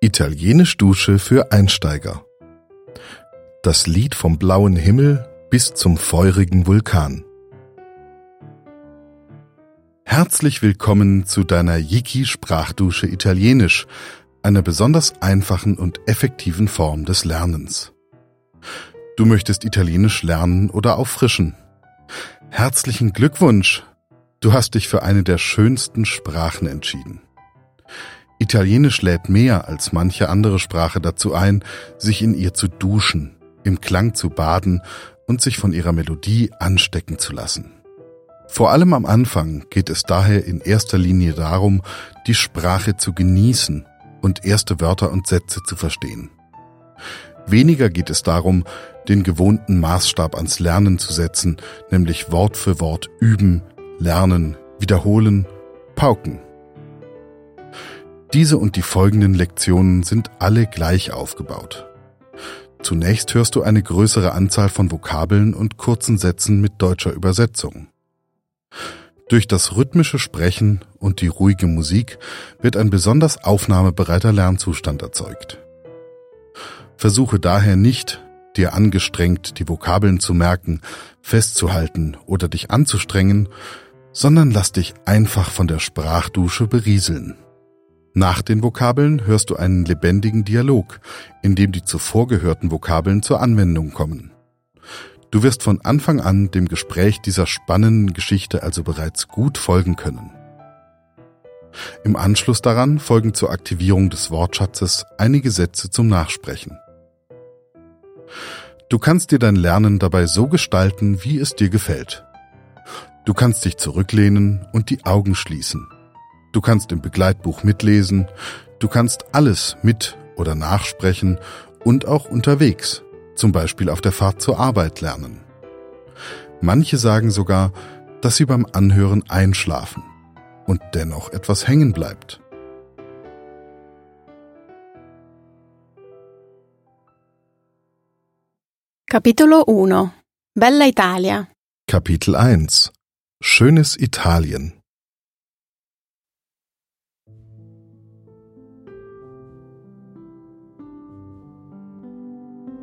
Italienisch Dusche für Einsteiger. Das Lied vom blauen Himmel bis zum feurigen Vulkan. Herzlich willkommen zu deiner Yiki Sprachdusche Italienisch, einer besonders einfachen und effektiven Form des Lernens. Du möchtest Italienisch lernen oder auffrischen. Herzlichen Glückwunsch! Du hast dich für eine der schönsten Sprachen entschieden. Italienisch lädt mehr als manche andere Sprache dazu ein, sich in ihr zu duschen, im Klang zu baden und sich von ihrer Melodie anstecken zu lassen. Vor allem am Anfang geht es daher in erster Linie darum, die Sprache zu genießen und erste Wörter und Sätze zu verstehen. Weniger geht es darum, den gewohnten Maßstab ans Lernen zu setzen, nämlich Wort für Wort üben, lernen, wiederholen, pauken. Diese und die folgenden Lektionen sind alle gleich aufgebaut. Zunächst hörst du eine größere Anzahl von Vokabeln und kurzen Sätzen mit deutscher Übersetzung. Durch das rhythmische Sprechen und die ruhige Musik wird ein besonders aufnahmebereiter Lernzustand erzeugt. Versuche daher nicht, dir angestrengt die Vokabeln zu merken, festzuhalten oder dich anzustrengen, sondern lass dich einfach von der Sprachdusche berieseln. Nach den Vokabeln hörst du einen lebendigen Dialog, in dem die zuvor gehörten Vokabeln zur Anwendung kommen. Du wirst von Anfang an dem Gespräch dieser spannenden Geschichte also bereits gut folgen können. Im Anschluss daran folgen zur Aktivierung des Wortschatzes einige Sätze zum Nachsprechen. Du kannst dir dein Lernen dabei so gestalten, wie es dir gefällt. Du kannst dich zurücklehnen und die Augen schließen. Du kannst im Begleitbuch mitlesen, du kannst alles mit oder nachsprechen und auch unterwegs, zum Beispiel auf der Fahrt zur Arbeit lernen. Manche sagen sogar, dass sie beim Anhören einschlafen und dennoch etwas hängen bleibt. Capitolo 1 Bella Italia Kapitel 1 Schönes Italien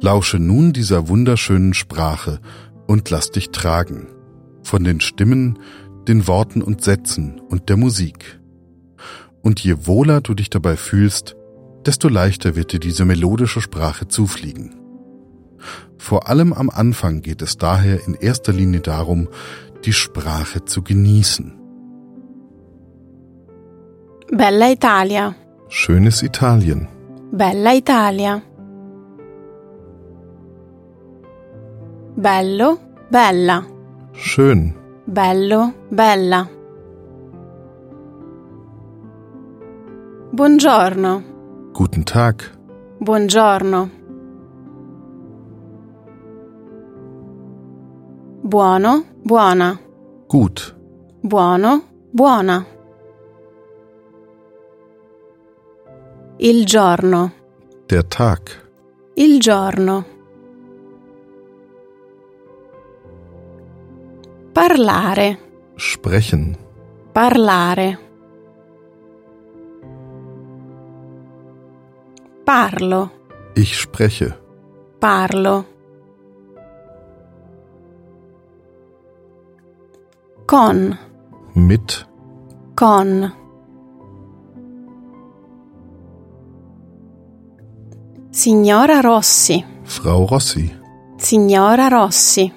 Lausche nun dieser wunderschönen Sprache und lass dich tragen von den Stimmen, den Worten und Sätzen und der Musik. Und je wohler du dich dabei fühlst, desto leichter wird dir diese melodische Sprache zufliegen. Vor allem am Anfang geht es daher in erster Linie darum, die Sprache zu genießen. Bella Italia Schönes Italien. Bella Italia Bello, bella Schön. Bello, bella Buongiorno Guten Tag. Buongiorno Buono, buona Gut. Buono, buona. Il giorno, Der Tag. il giorno. Parlare, Sprechen. parlare. Parlo, Ich spreche. parlo. Con, Mit. con. Signora Rossi, Frau Rossi. signora Rossi.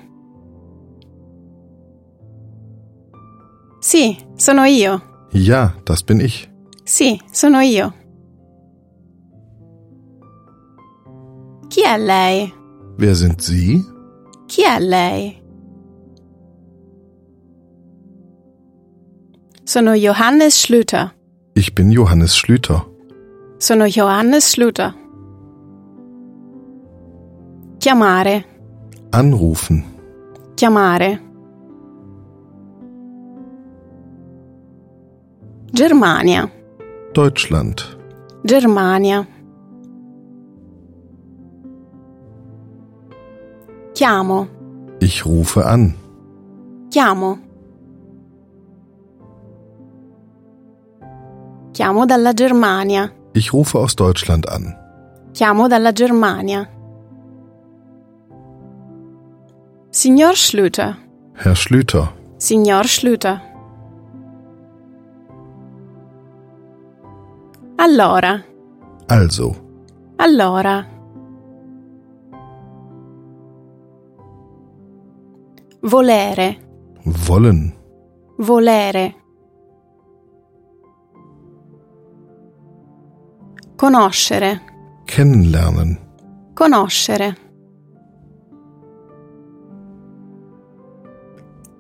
Sì, sono io. Ja, das bin ich. Sì, sono io. Chi è lei? Wer sind Sie? Chi è lei? Sono Johannes Schlüter. Ich bin Johannes Schlüter. Sono Johannes Schlüter. Chiamare, Anrufen. chiamare. Germania, Deutschland. Germania. Chiamo, Ich rufe an. chiamo. Chiamo dalla Germania. Ich rufe aus Deutschland an. Chiamo dalla Germania. Signor Schlüter. Herr Schlüter, Signor Schlüter. Allora, also, allora. Volere, wollen, volere. Conoscere, kennenlernen, conoscere.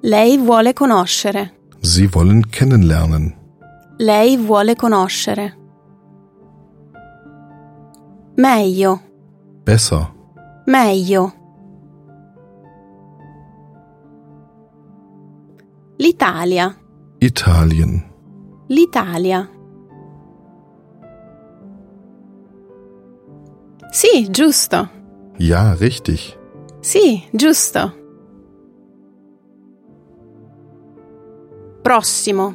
Lei vuole conoscere. Sie wollen kennenlernen. Lei vuole conoscere. Meglio, Besser, meglio. L'Italia, Italien, l'Italia. Sì, giusto. ja, richtig. Sì, giusto. Prossimo,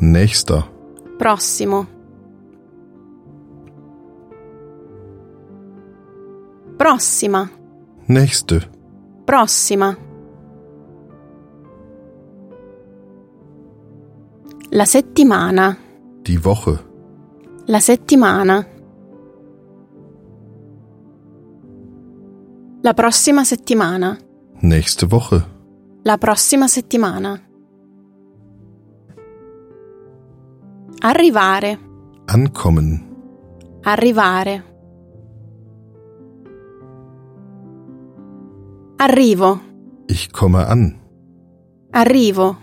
Nächster, prossimo. Prossima, nächste, prossima. La settimana, die Woche, la settimana. La prossima settimana, nächste Woche, la prossima settimana. Arrivare, ankommen, arrivare. Arrivo, ich komme an, arrivo.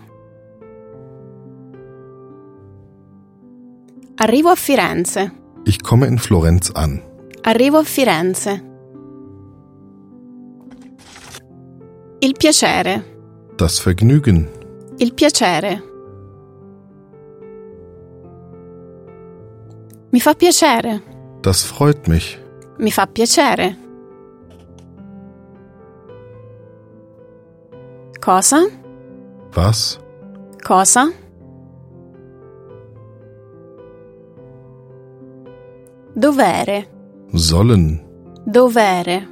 Arrivo a Firenze, ich komme in Florenz an. arrivo a Firenze. Il piacere, Das Vergnügen, il piacere. Mi fa piacere, das freut mich. mi fa piacere. Cosa? Was? Cosa? Dovere, Sollen, dovere.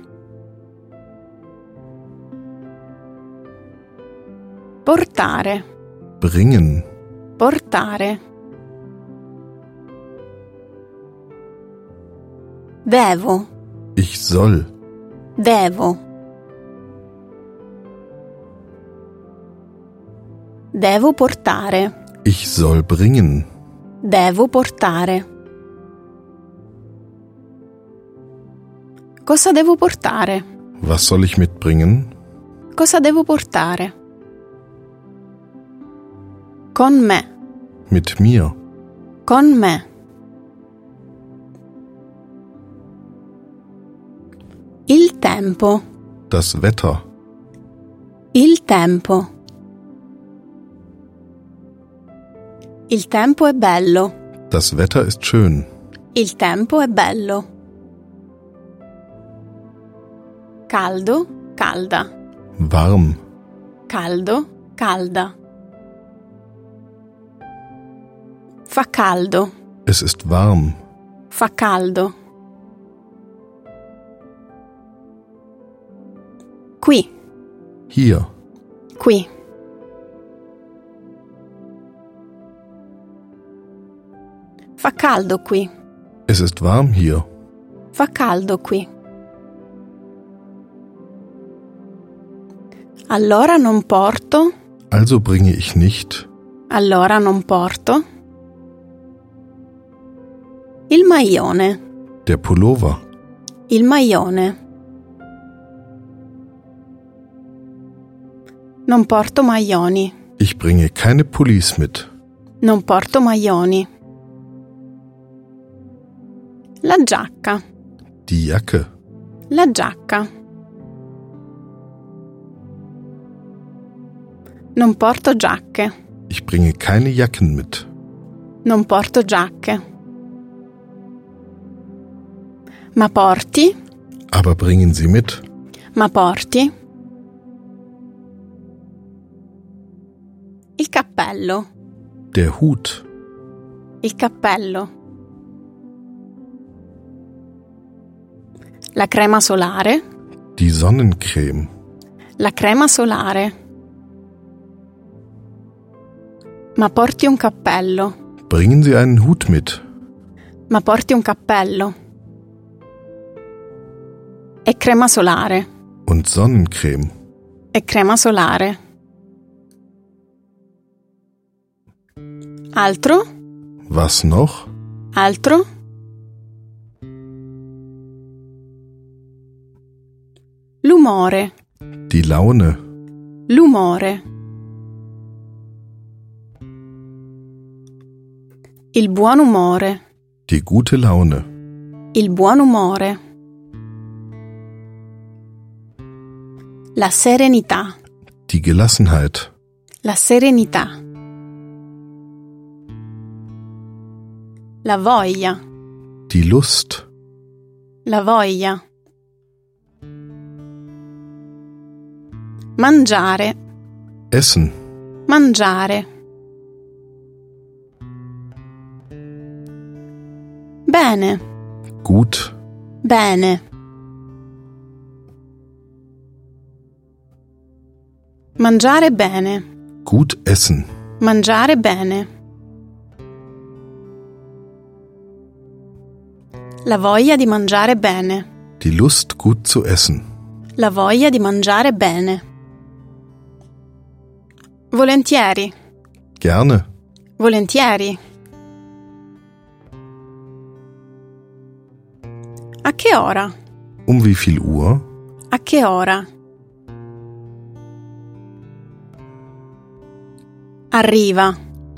Portare, bringen, portare. Devo, ich soll, devo. Devo portare, ich soll bringen. devo portare. Cosa devo portare? Was soll ich mitbringen? Cosa devo portare? Con me, Mit mir. con me. Il tempo, Das Wetter, il tempo. Il tempo è bello, das Wetter ist schön. il tempo è bello. Caldo, calda, Warm, caldo, calda. Fa caldo, es ist warm. fa caldo. Qui, Hier, qui. Fa caldo qui, es ist warm hier. fa caldo qui. Allora non porto, Also bringe ich nicht allora non porto. Il maglione, der Pullover, il maglione. Non porto maglioni, ich bringe keine Pullis mit. non porto maglioni. La giacca, Die Jacke, la giacca. Non porto giacche, ich bringe keine Jacken mit. non porto giacche. Ma porti, Aber bringen Sie mit. ma porti. Il cappello, Der Hut, il cappello. La crema solare. Die Sonnencreme. La crema solare. Ma porti un cappello. Bringen Sie einen Hut mit. Ma porti un cappello. E crema solare. Und Sonnencreme. E crema solare. Altro? Was noch? Altro? L'umore. Die Laune. L'umore. Il buon umore. Die gute Laune. Il buon umore. La serenità. Die Gelassenheit. La serenità. La voglia. Die Lust. La voglia. Mangiare. Essen. Mangiare. Bene. Gut. Bene. Mangiare bene. Gut essen. Mangiare bene. La voglia di mangiare bene. Die Lust, gut zu essen. La voglia di mangiare bene. Volentieri. Gerne. Volentieri. A che ora? Um wie viel Uhr? A che ora? Arriva.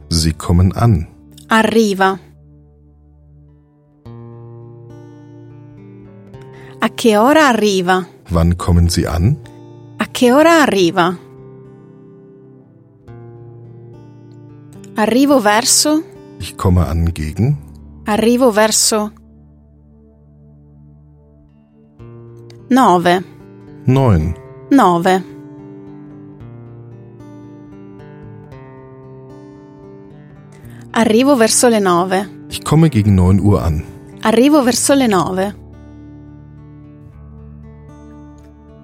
Sie kommen an. Arriva. A che ora arriva? Wann kommen Sie an? A che ora arriva? Arrivo verso. Ich komme an gegen. Arrivo verso. 9. 9. 9. Arrivo verso le 9. Ich komme gegen 9 Uhr an. Arrivo verso le 9.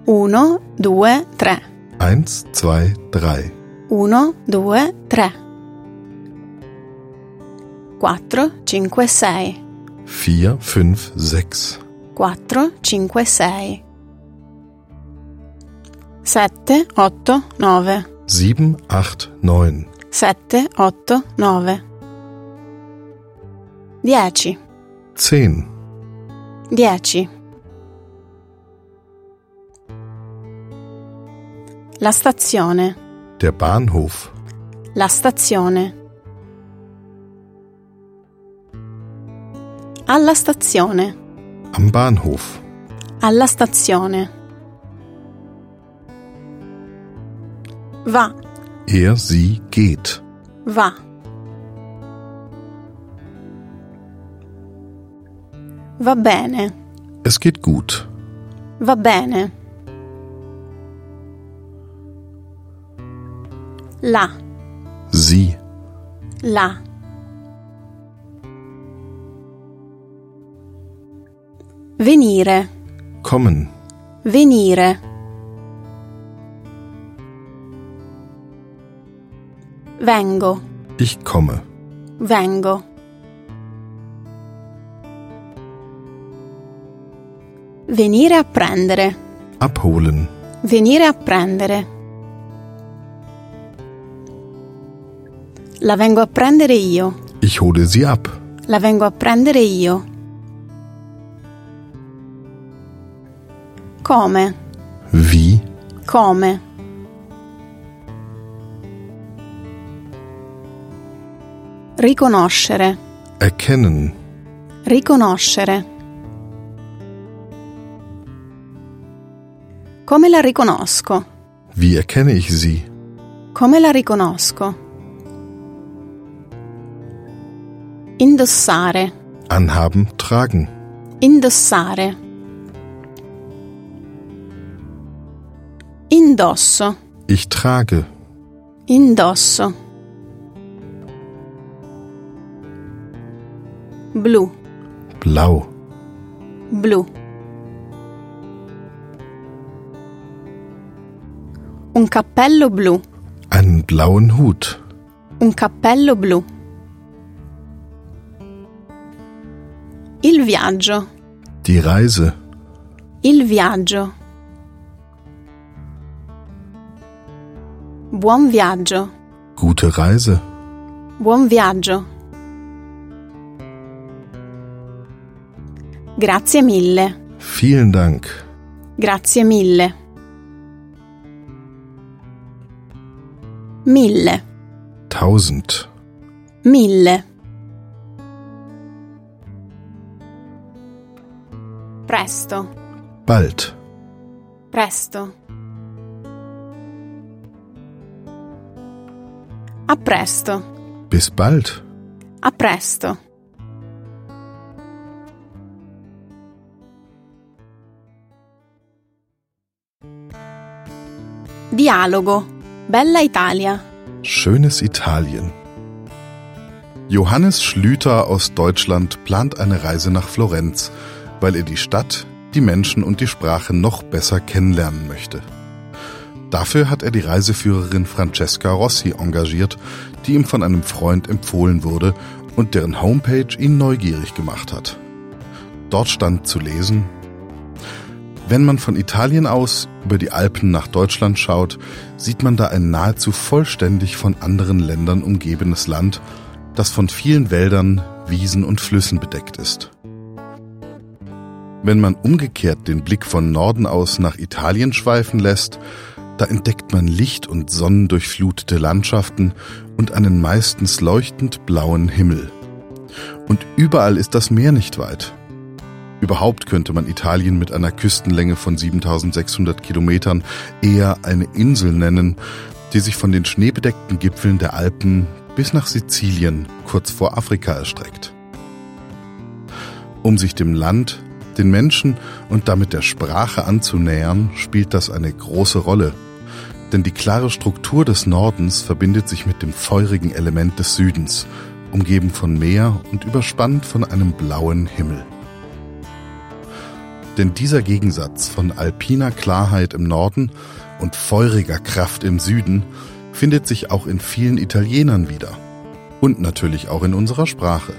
1, 2, 3. 1, 2, 3. 1, 2, 3. Quattro, cinque, sei. Vier, fünf, sechs. Quattro, cinque, sei. Sette, otto, nove. Sieben, acht, neun. Sette, otto, nove. Dieci, Zehn. dieci. La stazione, Der Bahnhof. la stazione. Alla stazione, Am Bahnhof. alla stazione. Va, Er, sie geht. va. Va bene, Es geht gut. va bene. La, Sie. la. Venire, Kommen. venire. Vengo, Ich komme. vengo. Venire a prendere, Abholen. venire a prendere. La vengo a prendere io, Ich hole sie ab. la vengo a prendere io. Come, Wie? come. Riconoscere, Erkennen. riconoscere. Come la riconosco? Wie erkenne ich sie? Come la riconosco? Indossare, Anhaben, tragen. indossare. Indosso. Ich trage. Indosso. Blu. Blau. Blu. Un cappello blu. Einen blauen Hut. Un cappello blu. Il viaggio. Die Reise. Il viaggio. Buon viaggio. Gute Reise. Buon viaggio. Grazie mille. Vielen Dank. Grazie mille. Mille. Tausend. Mille. Presto. Bald. Presto. A presto. Bis bald. A presto. Dialogo. Bella Italia. Schönes Italien. Johannes Schlüter aus Deutschland plant eine Reise nach Florenz, weil er die Stadt, die Menschen und die Sprache noch besser kennenlernen möchte. Dafür hat er die Reiseführerin Francesca Rossi engagiert, die ihm von einem Freund empfohlen wurde und deren Homepage ihn neugierig gemacht hat. Dort stand zu lesen, wenn man von Italien aus über die Alpen nach Deutschland schaut, sieht man da ein nahezu vollständig von anderen Ländern umgebenes Land, das von vielen Wäldern, Wiesen und Flüssen bedeckt ist. Wenn man umgekehrt den Blick von Norden aus nach Italien schweifen lässt, da entdeckt man licht- und sonnendurchflutete Landschaften und einen meistens leuchtend blauen Himmel. Und überall ist das Meer nicht weit. Überhaupt könnte man Italien mit einer Küstenlänge von 7600 Kilometern eher eine Insel nennen, die sich von den schneebedeckten Gipfeln der Alpen bis nach Sizilien kurz vor Afrika erstreckt. Um sich dem Land, den Menschen und damit der Sprache anzunähern, spielt das eine große Rolle – denn die klare Struktur des Nordens verbindet sich mit dem feurigen Element des Südens, umgeben von Meer und überspannt von einem blauen Himmel. Denn dieser Gegensatz von alpiner Klarheit im Norden und feuriger Kraft im Süden findet sich auch in vielen Italienern wieder und natürlich auch in unserer Sprache.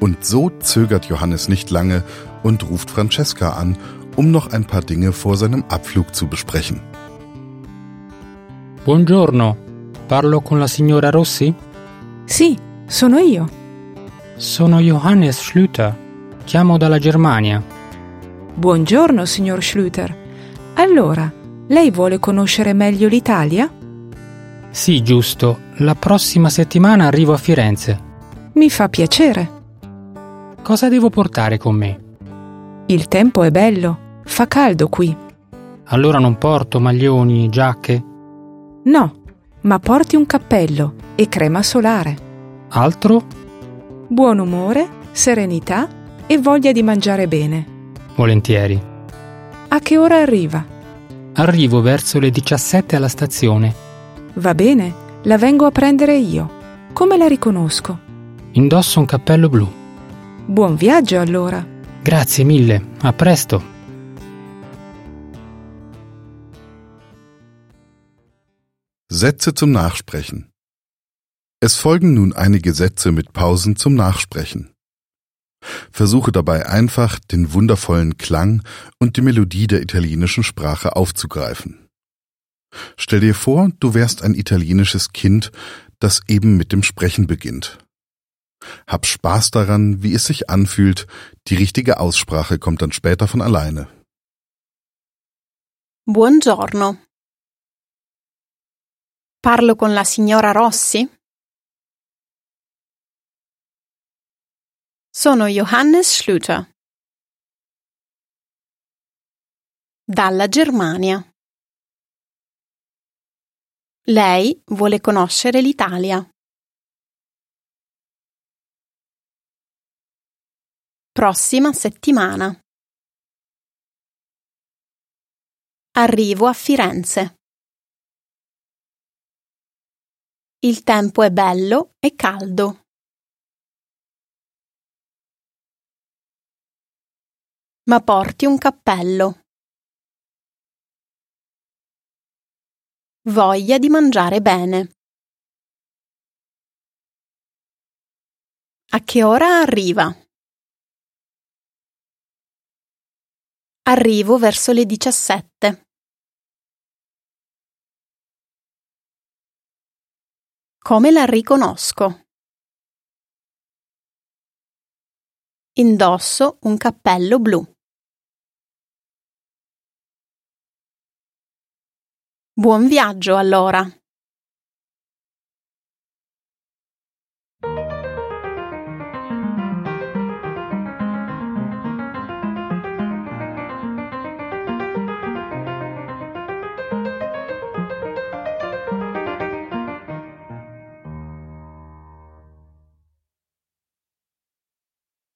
Und so zögert Johannes nicht lange und ruft Francesca an, um noch ein paar Dinge vor seinem Abflug zu besprechen. Buongiorno, parlo con la signora Rossi? Sì, sono io. Sono Johannes Schlüter, chiamo dalla Germania. Buongiorno, signor Schlüter. Allora, lei vuole conoscere meglio l'Italia? Sì, giusto, la prossima settimana arrivo a Firenze. Mi fa piacere. Cosa devo portare con me? Il tempo è bello, fa caldo qui. Allora non porto maglioni, giacche? No, ma porti un cappello e crema solare. Altro? Buon umore, serenità e voglia di mangiare bene. Volentieri. A che ora arriva? Arrivo verso le 17 alla stazione. Va bene, la vengo a prendere io. Come la riconosco? Indosso un cappello blu. Buon viaggio allora. Grazie mille, a presto. Sätze zum Nachsprechen. Es folgen nun einige Sätze mit Pausen zum Nachsprechen. Versuche dabei einfach, den wundervollen Klang und die Melodie der italienischen Sprache aufzugreifen. Stell dir vor, du wärst ein italienisches Kind, das eben mit dem Sprechen beginnt. Hab Spaß daran, wie es sich anfühlt, die richtige Aussprache kommt dann später von alleine. Buongiorno. Parlo con la signora Rossi? Sono Johannes Schlüter. Dalla Germania. Lei vuole conoscere l'Italia. Prossima settimana. Arrivo a Firenze. Il tempo è bello e caldo. Ma porti un cappello. Voglia di mangiare bene. A che ora arriva? Arrivo verso le diciassette. Come la riconosco? Indosso un cappello blu. Buon viaggio allora!